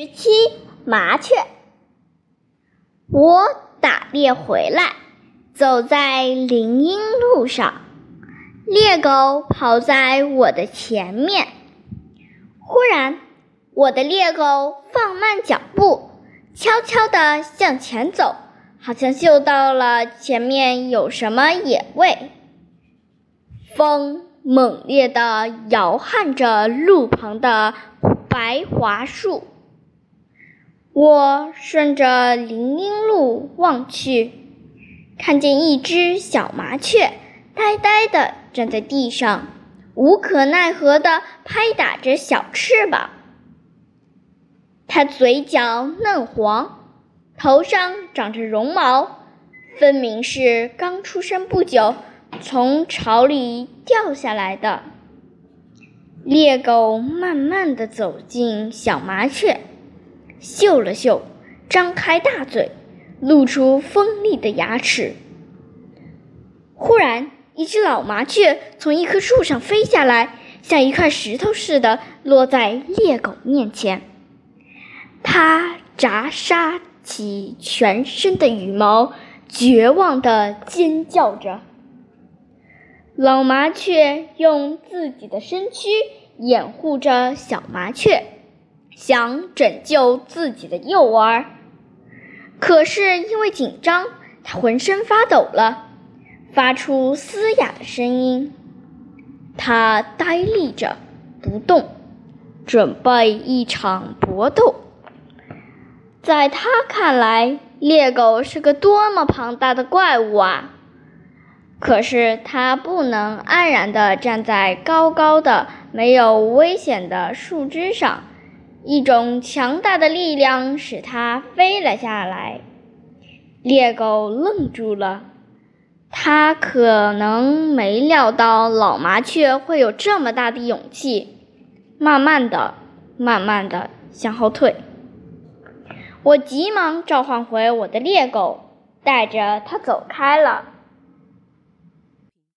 十七麻雀，我打猎回来，走在林荫路上，猎狗跑在我的前面。忽然，我的猎狗放慢脚步，悄悄地向前走，好像嗅到了前面有什么野味。风猛烈地摇撼着路旁的白桦树。我顺着林荫路望去，看见一只小麻雀呆呆地站在地上，无可奈何地拍打着小翅膀。它嘴角嫩黄，头上长着绒毛，分明是刚出生不久从巢里掉下来的。猎狗慢慢地走近小麻雀。嗅了嗅，张开大嘴，露出锋利的牙齿。忽然，一只老麻雀从一棵树上飞下来，像一块石头似的落在猎狗面前。它眨沙起全身的羽毛，绝望地尖叫着。老麻雀用自己的身躯掩护着小麻雀。想拯救自己的幼儿，可是因为紧张，他浑身发抖了，发出嘶哑的声音。他呆立着不动，准备一场搏斗。在他看来，猎狗是个多么庞大的怪物啊！可是他不能安然地站在高高的、没有危险的树枝上。一种强大的力量使它飞了下来。猎狗愣住了，它可能没料到老麻雀会有这么大的勇气。慢慢的，慢慢的向后退。我急忙召唤回我的猎狗，带着它走开了。